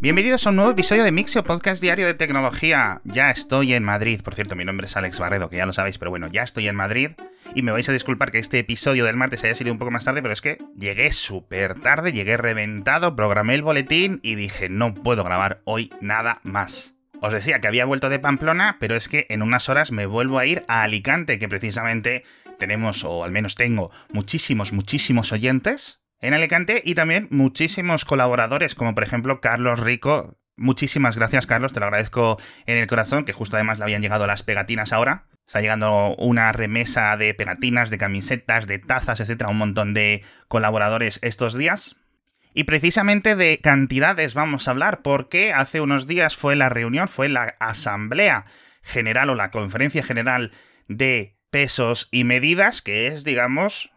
Bienvenidos a un nuevo episodio de Mixio Podcast Diario de Tecnología. Ya estoy en Madrid. Por cierto, mi nombre es Alex Barredo, que ya lo sabéis, pero bueno, ya estoy en Madrid. Y me vais a disculpar que este episodio del martes haya sido un poco más tarde, pero es que llegué súper tarde, llegué reventado, programé el boletín y dije, no puedo grabar hoy nada más. Os decía que había vuelto de Pamplona, pero es que en unas horas me vuelvo a ir a Alicante, que precisamente tenemos, o al menos tengo, muchísimos, muchísimos oyentes en Alicante y también muchísimos colaboradores, como por ejemplo Carlos Rico. Muchísimas gracias, Carlos, te lo agradezco en el corazón, que justo además le habían llegado las pegatinas ahora. Está llegando una remesa de pegatinas, de camisetas, de tazas, etcétera, un montón de colaboradores estos días. Y precisamente de cantidades vamos a hablar, porque hace unos días fue la reunión, fue la Asamblea General o la Conferencia General de Pesos y Medidas, que es, digamos,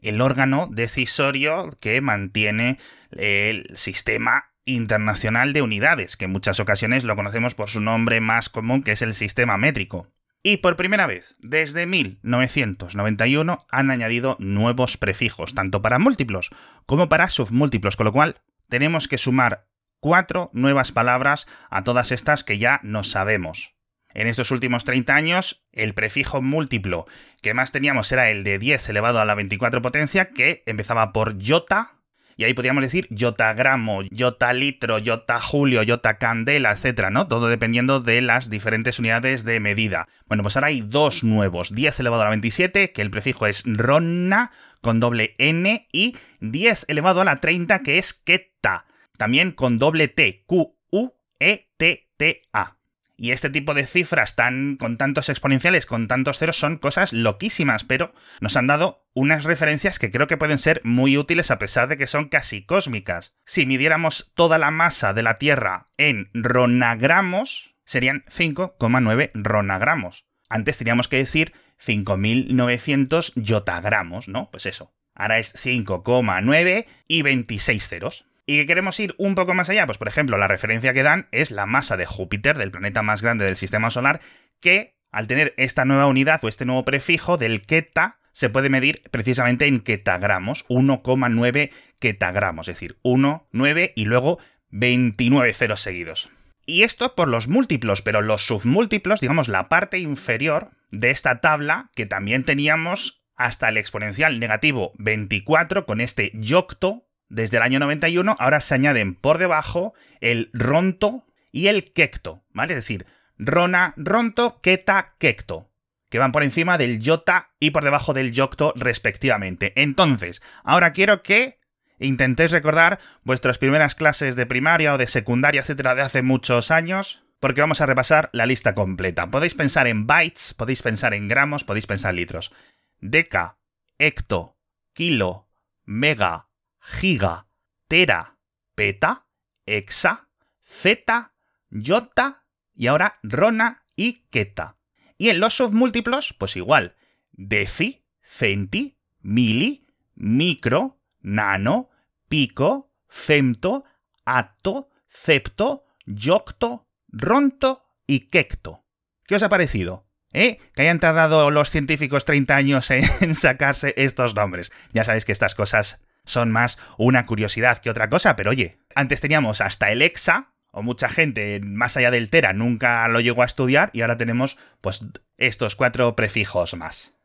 el órgano decisorio que mantiene el sistema internacional de unidades, que en muchas ocasiones lo conocemos por su nombre más común, que es el sistema métrico. Y por primera vez, desde 1991, han añadido nuevos prefijos, tanto para múltiplos como para submúltiplos, con lo cual tenemos que sumar cuatro nuevas palabras a todas estas que ya no sabemos. En estos últimos 30 años, el prefijo múltiplo que más teníamos era el de 10 elevado a la 24 potencia, que empezaba por yota, y ahí podríamos decir yotagramo, yotalitro, yotajulio, yotacandela, etcétera, ¿no? Todo dependiendo de las diferentes unidades de medida. Bueno, pues ahora hay dos nuevos, 10 elevado a la 27, que el prefijo es ronna, con doble n, y 10 elevado a la 30, que es keta, también con doble t, q, u, e, t, t, a. Y este tipo de cifras tan con tantos exponenciales, con tantos ceros, son cosas loquísimas, pero nos han dado unas referencias que creo que pueden ser muy útiles a pesar de que son casi cósmicas. Si midiéramos toda la masa de la Tierra en ronagramos, serían 5,9 ronagramos. Antes teníamos que decir 5.900 yotagramos, ¿no? Pues eso. Ahora es 5,9 y 26 ceros. ¿Y que queremos ir un poco más allá? Pues por ejemplo, la referencia que dan es la masa de Júpiter, del planeta más grande del sistema solar, que al tener esta nueva unidad o este nuevo prefijo del keta, se puede medir precisamente en ketagramos, 1,9 ketagramos, es decir, 1, 9 y luego 29 ceros seguidos. Y esto por los múltiplos, pero los submúltiplos, digamos la parte inferior de esta tabla, que también teníamos hasta el exponencial negativo 24 con este yocto desde el año 91 ahora se añaden por debajo el ronto y el quecto, ¿vale? Es decir, rona, ronto, queta, quecto, que van por encima del yota y por debajo del yocto respectivamente. Entonces, ahora quiero que intentéis recordar vuestras primeras clases de primaria o de secundaria, etcétera, de hace muchos años, porque vamos a repasar la lista completa. Podéis pensar en bytes, podéis pensar en gramos, podéis pensar en litros. Deca, hecto, kilo, mega, giga, tera, peta, exa, zeta, yota y ahora rona y keta. Y en los submúltiplos, pues igual, deci, centi, mili, micro, nano, pico, femto, ato, cepto, yocto, ronto y quecto. ¿Qué os ha parecido? ¿Eh? Que hayan tardado los científicos 30 años en sacarse estos nombres. Ya sabéis que estas cosas son más una curiosidad que otra cosa, pero oye, antes teníamos hasta el EXA, o mucha gente más allá del Tera nunca lo llegó a estudiar, y ahora tenemos pues estos cuatro prefijos más.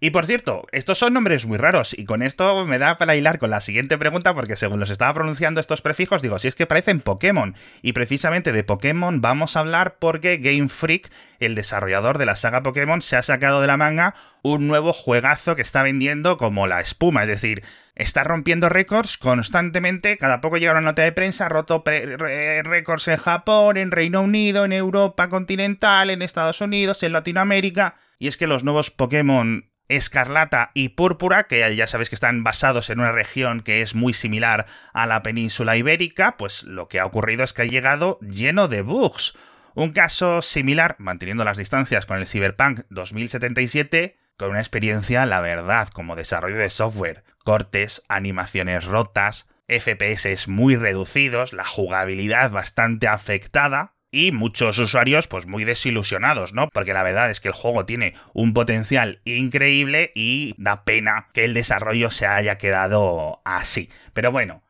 Y por cierto, estos son nombres muy raros y con esto me da para hilar con la siguiente pregunta porque según los estaba pronunciando estos prefijos digo, si es que parecen Pokémon. Y precisamente de Pokémon vamos a hablar porque Game Freak, el desarrollador de la saga Pokémon, se ha sacado de la manga un nuevo juegazo que está vendiendo como la espuma, es decir, está rompiendo récords constantemente, cada poco llega una nota de prensa, ha roto récords en Japón, en Reino Unido, en Europa continental, en Estados Unidos, en Latinoamérica, y es que los nuevos Pokémon escarlata y púrpura, que ya sabéis que están basados en una región que es muy similar a la península ibérica, pues lo que ha ocurrido es que ha llegado lleno de bugs. Un caso similar, manteniendo las distancias con el Cyberpunk 2077, con una experiencia, la verdad, como desarrollo de software, cortes, animaciones rotas, FPS muy reducidos, la jugabilidad bastante afectada, y muchos usuarios pues muy desilusionados, ¿no? Porque la verdad es que el juego tiene un potencial increíble y da pena que el desarrollo se haya quedado así. Pero bueno.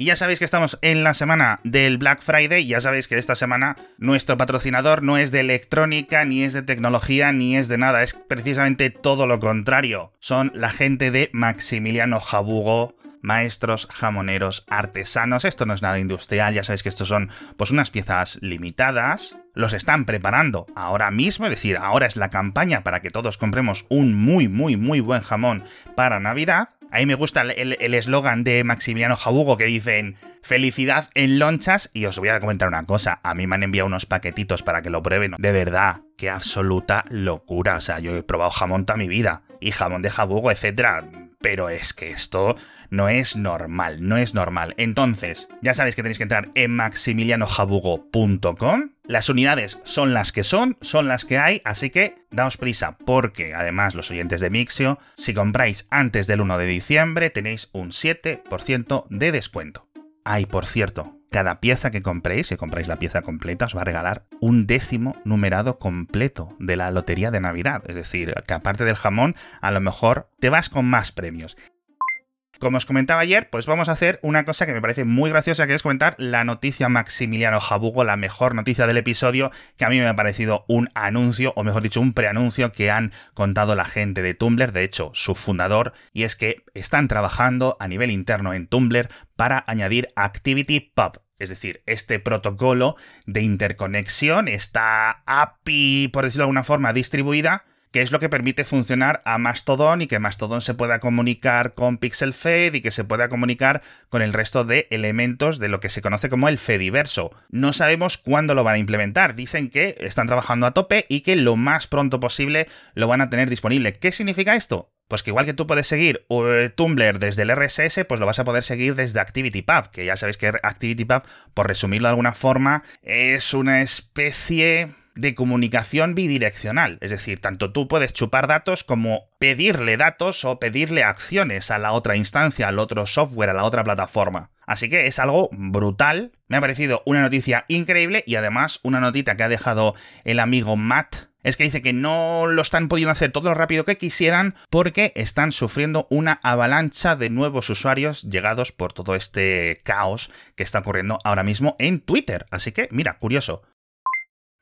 Y ya sabéis que estamos en la semana del Black Friday, ya sabéis que esta semana nuestro patrocinador no es de electrónica, ni es de tecnología, ni es de nada, es precisamente todo lo contrario. Son la gente de Maximiliano Jabugo, maestros, jamoneros, artesanos. Esto no es nada industrial, ya sabéis que estos son pues unas piezas limitadas. Los están preparando ahora mismo, es decir, ahora es la campaña para que todos compremos un muy, muy, muy buen jamón para Navidad. A mí me gusta el eslogan de Maximiliano Jabugo que dicen felicidad en lonchas y os voy a comentar una cosa, a mí me han enviado unos paquetitos para que lo prueben, de verdad, qué absoluta locura, o sea, yo he probado jamón toda mi vida y jamón de Jabugo, etcétera, pero es que esto no es normal, no es normal. Entonces, ya sabéis que tenéis que entrar en maximilianojabugo.com. Las unidades son las que son, son las que hay, así que daos prisa, porque además los oyentes de Mixio, si compráis antes del 1 de diciembre, tenéis un 7% de descuento. Ay, por cierto, cada pieza que compréis, si compráis la pieza completa, os va a regalar un décimo numerado completo de la lotería de Navidad. Es decir, que aparte del jamón, a lo mejor te vas con más premios. Como os comentaba ayer, pues vamos a hacer una cosa que me parece muy graciosa, que es comentar la noticia Maximiliano Jabugo, la mejor noticia del episodio, que a mí me ha parecido un anuncio, o mejor dicho, un preanuncio que han contado la gente de Tumblr, de hecho, su fundador, y es que están trabajando a nivel interno en Tumblr para añadir Activity Pub, es decir, este protocolo de interconexión, esta API, por decirlo de alguna forma, distribuida, que es lo que permite funcionar a Mastodon y que Mastodon se pueda comunicar con Pixel Fed y que se pueda comunicar con el resto de elementos de lo que se conoce como el Fediverso. No sabemos cuándo lo van a implementar, dicen que están trabajando a tope y que lo más pronto posible lo van a tener disponible. ¿Qué significa esto? Pues que igual que tú puedes seguir eh, Tumblr desde el RSS, pues lo vas a poder seguir desde ActivityPub, que ya sabéis que ActivityPub, por resumirlo de alguna forma, es una especie de comunicación bidireccional. Es decir, tanto tú puedes chupar datos como pedirle datos o pedirle acciones a la otra instancia, al otro software, a la otra plataforma. Así que es algo brutal. Me ha parecido una noticia increíble y además una notita que ha dejado el amigo Matt es que dice que no lo están pudiendo hacer todo lo rápido que quisieran porque están sufriendo una avalancha de nuevos usuarios llegados por todo este caos que está ocurriendo ahora mismo en Twitter. Así que, mira, curioso.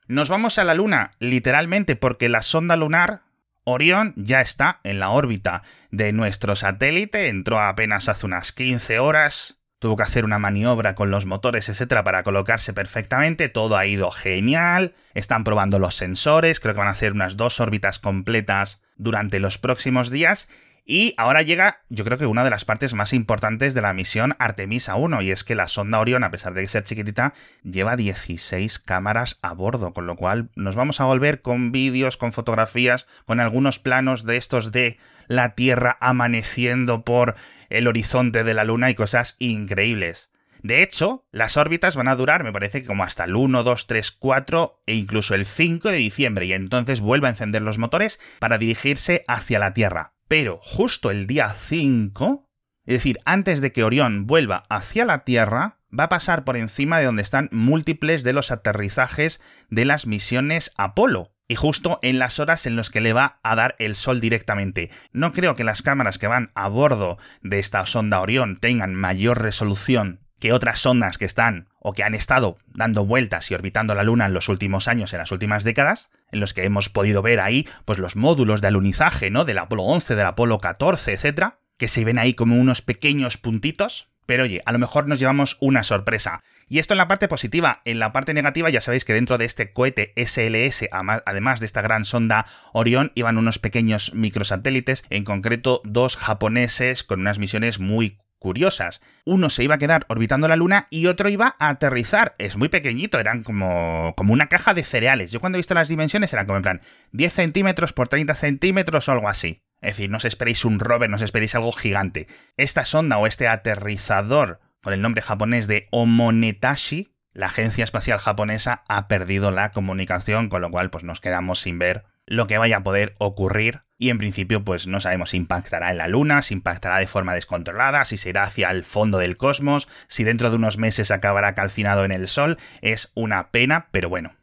Nos vamos a la Luna, literalmente, porque la sonda lunar Orión ya está en la órbita de nuestro satélite, entró apenas hace unas 15 horas, tuvo que hacer una maniobra con los motores, etcétera, para colocarse perfectamente, todo ha ido genial, están probando los sensores, creo que van a hacer unas dos órbitas completas durante los próximos días y ahora llega, yo creo que una de las partes más importantes de la misión Artemisa 1, y es que la sonda Orión, a pesar de ser chiquitita, lleva 16 cámaras a bordo, con lo cual nos vamos a volver con vídeos, con fotografías, con algunos planos de estos de la Tierra amaneciendo por el horizonte de la Luna y cosas increíbles. De hecho, las órbitas van a durar, me parece que como hasta el 1, 2, 3, 4 e incluso el 5 de diciembre, y entonces vuelve a encender los motores para dirigirse hacia la Tierra. Pero justo el día 5, es decir, antes de que Orión vuelva hacia la Tierra, va a pasar por encima de donde están múltiples de los aterrizajes de las misiones Apolo. Y justo en las horas en las que le va a dar el sol directamente. No creo que las cámaras que van a bordo de esta sonda Orión tengan mayor resolución que otras sondas que están o que han estado dando vueltas y orbitando la Luna en los últimos años, en las últimas décadas, en los que hemos podido ver ahí pues los módulos de alunizaje, ¿no? Del Apolo 11, del Apolo 14, etcétera, que se ven ahí como unos pequeños puntitos, pero oye, a lo mejor nos llevamos una sorpresa. Y esto en la parte positiva. En la parte negativa, ya sabéis que dentro de este cohete SLS, además de esta gran sonda Orión, iban unos pequeños microsatélites, en concreto dos japoneses con unas misiones muy curiosas. Uno se iba a quedar orbitando la Luna y otro iba a aterrizar. Es muy pequeñito, eran como, como una caja de cereales. Yo cuando he visto las dimensiones eran como en plan 10 centímetros por 30 centímetros o algo así. Es decir, no os esperéis un rover, no os esperéis algo gigante. Esta sonda o este aterrizador con el nombre japonés de Omonetashi, la agencia espacial japonesa ha perdido la comunicación, con lo cual pues nos quedamos sin ver lo que vaya a poder ocurrir y en principio pues no sabemos si impactará en la Luna, si impactará de forma descontrolada, si se irá hacia el fondo del cosmos, si dentro de unos meses acabará calcinado en el Sol, es una pena, pero bueno.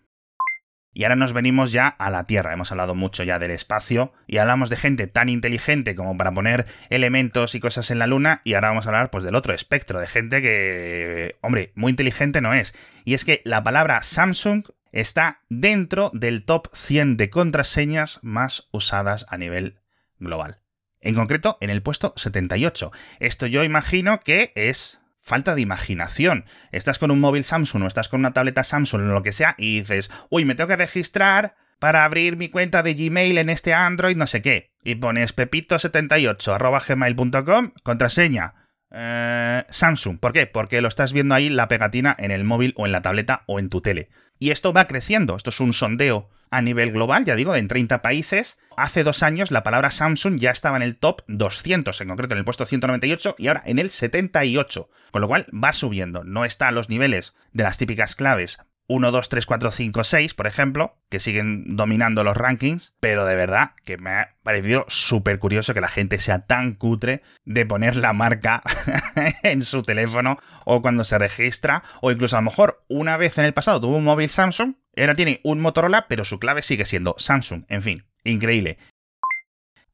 Y ahora nos venimos ya a la Tierra. Hemos hablado mucho ya del espacio y hablamos de gente tan inteligente como para poner elementos y cosas en la Luna. Y ahora vamos a hablar pues del otro espectro, de gente que, hombre, muy inteligente no es. Y es que la palabra Samsung está dentro del top 100 de contraseñas más usadas a nivel global. En concreto, en el puesto 78. Esto yo imagino que es falta de imaginación. Estás con un móvil Samsung o estás con una tableta Samsung o lo que sea y dices, uy, me tengo que registrar para abrir mi cuenta de Gmail en este Android, no sé qué. Y pones pepito78 arroba gmail.com, contraseña. Eh, Samsung. ¿Por qué? Porque lo estás viendo ahí la pegatina en el móvil o en la tableta o en tu tele. Y esto va creciendo. Esto es un sondeo a nivel global, ya digo, en 30 países. Hace dos años la palabra Samsung ya estaba en el top 200, en concreto en el puesto 198 y ahora en el 78. Con lo cual va subiendo. No está a los niveles de las típicas claves 1, 2, 3, 4, 5, 6, por ejemplo, que siguen dominando los rankings, pero de verdad que me ha parecido súper curioso que la gente sea tan cutre de poner la marca en su teléfono o cuando se registra, o incluso a lo mejor una vez en el pasado tuvo un móvil Samsung, ahora tiene un Motorola, pero su clave sigue siendo Samsung, en fin, increíble.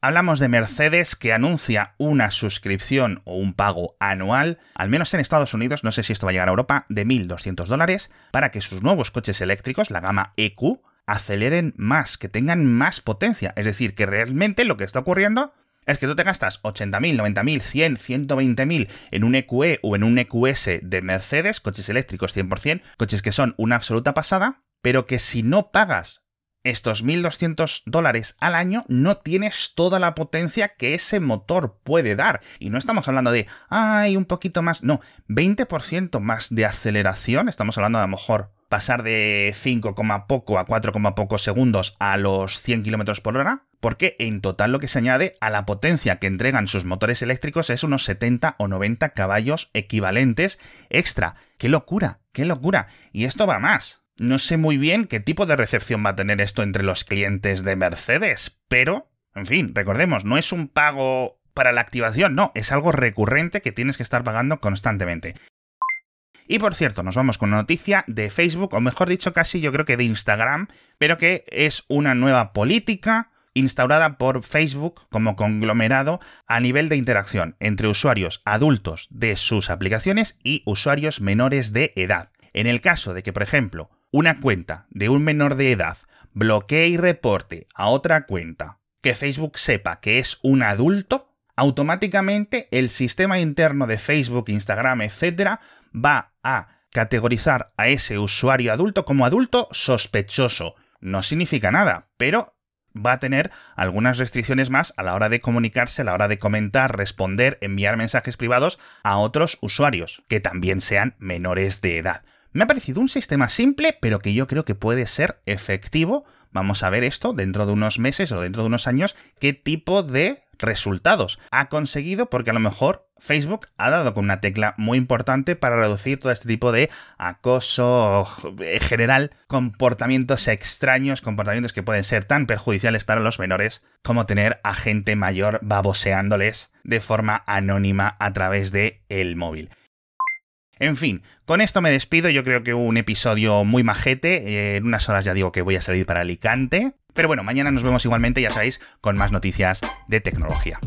Hablamos de Mercedes que anuncia una suscripción o un pago anual, al menos en Estados Unidos, no sé si esto va a llegar a Europa, de 1.200 dólares para que sus nuevos coches eléctricos, la gama EQ, aceleren más, que tengan más potencia. Es decir, que realmente lo que está ocurriendo es que tú te gastas 80.000, 90.000, 100, 120.000 en un EQE o en un EQS de Mercedes, coches eléctricos 100%, coches que son una absoluta pasada, pero que si no pagas estos 1.200 dólares al año no tienes toda la potencia que ese motor puede dar. Y no estamos hablando de, ay, un poquito más, no, 20% más de aceleración, estamos hablando de a lo mejor pasar de 5, poco a 4, poco segundos a los 100 km por hora, porque en total lo que se añade a la potencia que entregan sus motores eléctricos es unos 70 o 90 caballos equivalentes extra. ¡Qué locura! ¡Qué locura! Y esto va más. No sé muy bien qué tipo de recepción va a tener esto entre los clientes de Mercedes, pero, en fin, recordemos, no es un pago para la activación, no, es algo recurrente que tienes que estar pagando constantemente. Y por cierto, nos vamos con una noticia de Facebook, o mejor dicho, casi yo creo que de Instagram, pero que es una nueva política instaurada por Facebook como conglomerado a nivel de interacción entre usuarios adultos de sus aplicaciones y usuarios menores de edad. En el caso de que, por ejemplo, una cuenta de un menor de edad bloquee y reporte a otra cuenta que Facebook sepa que es un adulto, automáticamente el sistema interno de Facebook, Instagram, etcétera, va a categorizar a ese usuario adulto como adulto sospechoso. No significa nada, pero va a tener algunas restricciones más a la hora de comunicarse, a la hora de comentar, responder, enviar mensajes privados a otros usuarios, que también sean menores de edad. Me ha parecido un sistema simple, pero que yo creo que puede ser efectivo. Vamos a ver esto dentro de unos meses o dentro de unos años, qué tipo de resultados ha conseguido, porque a lo mejor Facebook ha dado con una tecla muy importante para reducir todo este tipo de acoso en general, comportamientos extraños, comportamientos que pueden ser tan perjudiciales para los menores como tener a gente mayor baboseándoles de forma anónima a través de el móvil. En fin, con esto me despido. Yo creo que un episodio muy majete. Eh, en unas horas ya digo que voy a salir para Alicante. Pero bueno, mañana nos vemos igualmente, ya sabéis, con más noticias de tecnología.